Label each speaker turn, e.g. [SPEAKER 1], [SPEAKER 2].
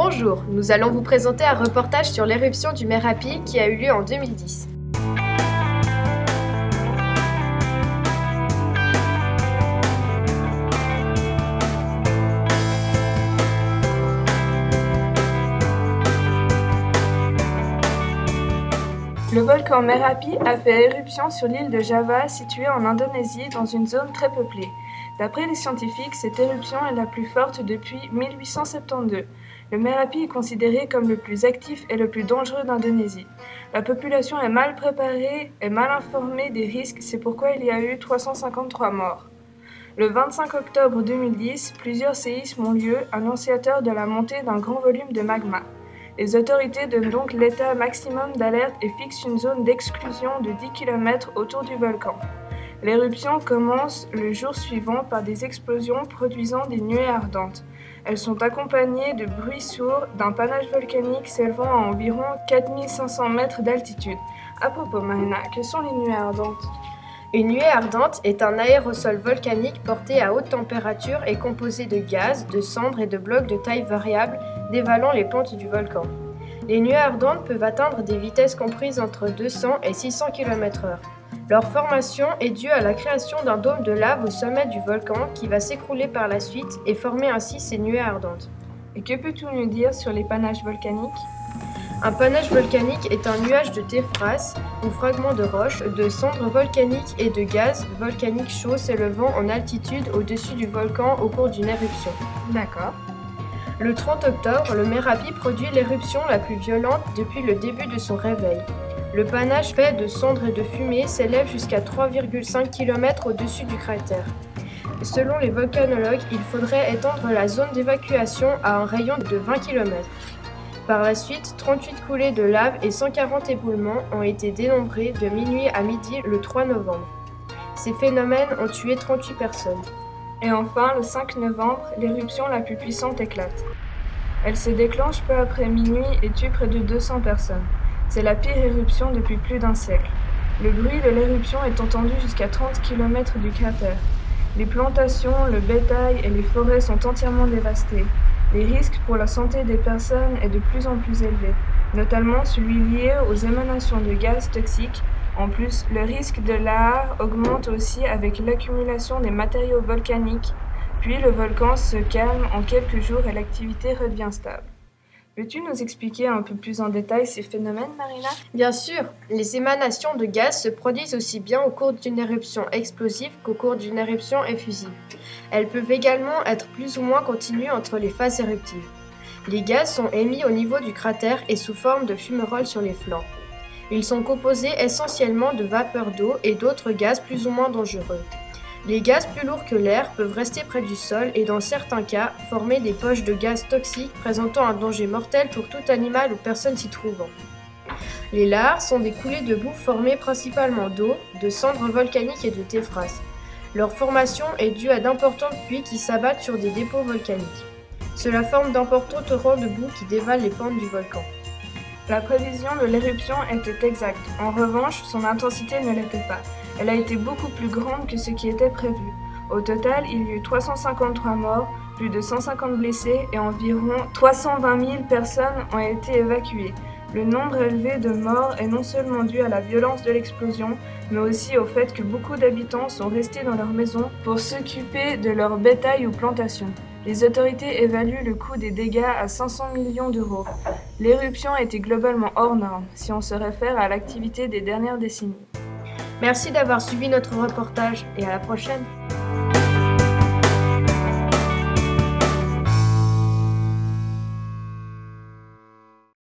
[SPEAKER 1] Bonjour, nous allons vous présenter un reportage sur l'éruption du Merapi qui a eu lieu en 2010.
[SPEAKER 2] Le volcan Merapi a fait éruption sur l'île de Java située en Indonésie dans une zone très peuplée. D'après les scientifiques, cette éruption est la plus forte depuis 1872. Le Merapi est considéré comme le plus actif et le plus dangereux d'Indonésie. La population est mal préparée et mal informée des risques, c'est pourquoi il y a eu 353 morts. Le 25 octobre 2010, plusieurs séismes ont lieu, annonciateurs de la montée d'un grand volume de magma. Les autorités donnent donc l'état maximum d'alerte et fixent une zone d'exclusion de 10 km autour du volcan. L'éruption commence le jour suivant par des explosions produisant des nuées ardentes. Elles sont accompagnées de bruits sourds d'un panache volcanique s'élevant à environ 4500 mètres d'altitude. À propos, Marina, que sont les nuées ardentes?
[SPEAKER 1] Une nuée ardente est un aérosol volcanique porté à haute température et composé de gaz, de cendres et de blocs de taille variable dévalant les pentes du volcan. Les nuées ardentes peuvent atteindre des vitesses comprises entre 200 et 600 km/h. Leur formation est due à la création d'un dôme de lave au sommet du volcan qui va s'écrouler par la suite et former ainsi ces nuées ardentes.
[SPEAKER 2] Et que peux-tu nous dire sur les panaches volcaniques?
[SPEAKER 1] Un panache volcanique est un nuage de téphras ou fragments de roches, de cendres volcaniques et de gaz volcaniques chauds s'élevant en altitude au-dessus du volcan au cours d'une éruption.
[SPEAKER 2] D'accord.
[SPEAKER 1] Le 30 octobre, le Merapi produit l'éruption la plus violente depuis le début de son réveil. Le panache fait de cendres et de fumée s'élève jusqu'à 3,5 km au-dessus du cratère. Selon les volcanologues, il faudrait étendre la zone d'évacuation à un rayon de 20 km. Par la suite, 38 coulées de lave et 140 éboulements ont été dénombrés de minuit à midi le 3 novembre. Ces phénomènes ont tué 38 personnes.
[SPEAKER 2] Et enfin, le 5 novembre, l'éruption la plus puissante éclate. Elle se déclenche peu après minuit et tue près de 200 personnes. C'est la pire éruption depuis plus d'un siècle. Le bruit de l'éruption est entendu jusqu'à 30 km du cratère. Les plantations, le bétail et les forêts sont entièrement dévastés. Les risques pour la santé des personnes est de plus en plus élevé, notamment celui lié aux émanations de gaz toxiques. En plus, le risque de lahar augmente aussi avec l'accumulation des matériaux volcaniques. Puis le volcan se calme en quelques jours et l'activité redevient stable. Peux-tu nous expliquer un peu plus en détail ces phénomènes, Marina?
[SPEAKER 1] Bien sûr, les émanations de gaz se produisent aussi bien au cours d'une éruption explosive qu'au cours d'une éruption effusive. Elles peuvent également être plus ou moins continues entre les phases éruptives. Les gaz sont émis au niveau du cratère et sous forme de fumerolles sur les flancs. Ils sont composés essentiellement de vapeur d'eau et d'autres gaz plus ou moins dangereux. Les gaz plus lourds que l'air peuvent rester près du sol et dans certains cas former des poches de gaz toxiques présentant un danger mortel pour tout animal ou personne s'y trouvant. Les lares sont des coulées de boue formées principalement d'eau, de cendres volcaniques et de téphras. Leur formation est due à d'importantes pluies qui s'abattent sur des dépôts volcaniques. Cela forme d'importants torrents de boue qui dévalent les pentes du volcan.
[SPEAKER 2] La prévision de l'éruption était exacte. En revanche, son intensité ne l'était pas. Elle a été beaucoup plus grande que ce qui était prévu. Au total, il y eut 353 morts, plus de 150 blessés et environ 320 000 personnes ont été évacuées. Le nombre élevé de morts est non seulement dû à la violence de l'explosion, mais aussi au fait que beaucoup d'habitants sont restés dans leur maison pour s'occuper de leur bétail ou plantations. Les autorités évaluent le coût des dégâts à 500 millions d'euros. L'éruption était globalement hors norme si on se réfère à l'activité des dernières décennies.
[SPEAKER 1] Merci d'avoir suivi notre reportage et à la prochaine.